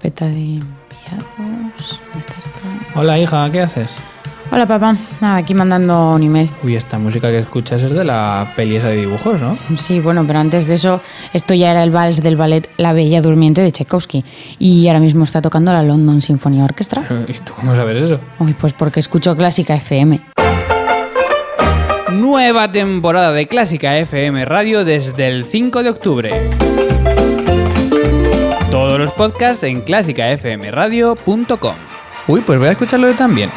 Carpeta de enviados. ¿Dónde estás tú? Hola hija, ¿qué haces? Hola papá, nada, aquí mandando un email. Uy, esta música que escuchas es de la peli esa de dibujos, ¿no? Sí, bueno, pero antes de eso, esto ya era el vals del ballet La Bella Durmiente de Tchaikovsky. Y ahora mismo está tocando la London Symphony Orchestra. ¿Y tú cómo sabes eso? Uy, pues porque escucho Clásica FM. Nueva temporada de Clásica FM Radio desde el 5 de octubre. Los podcasts en clásicafmradio.com. Uy, pues voy a escucharlo yo también.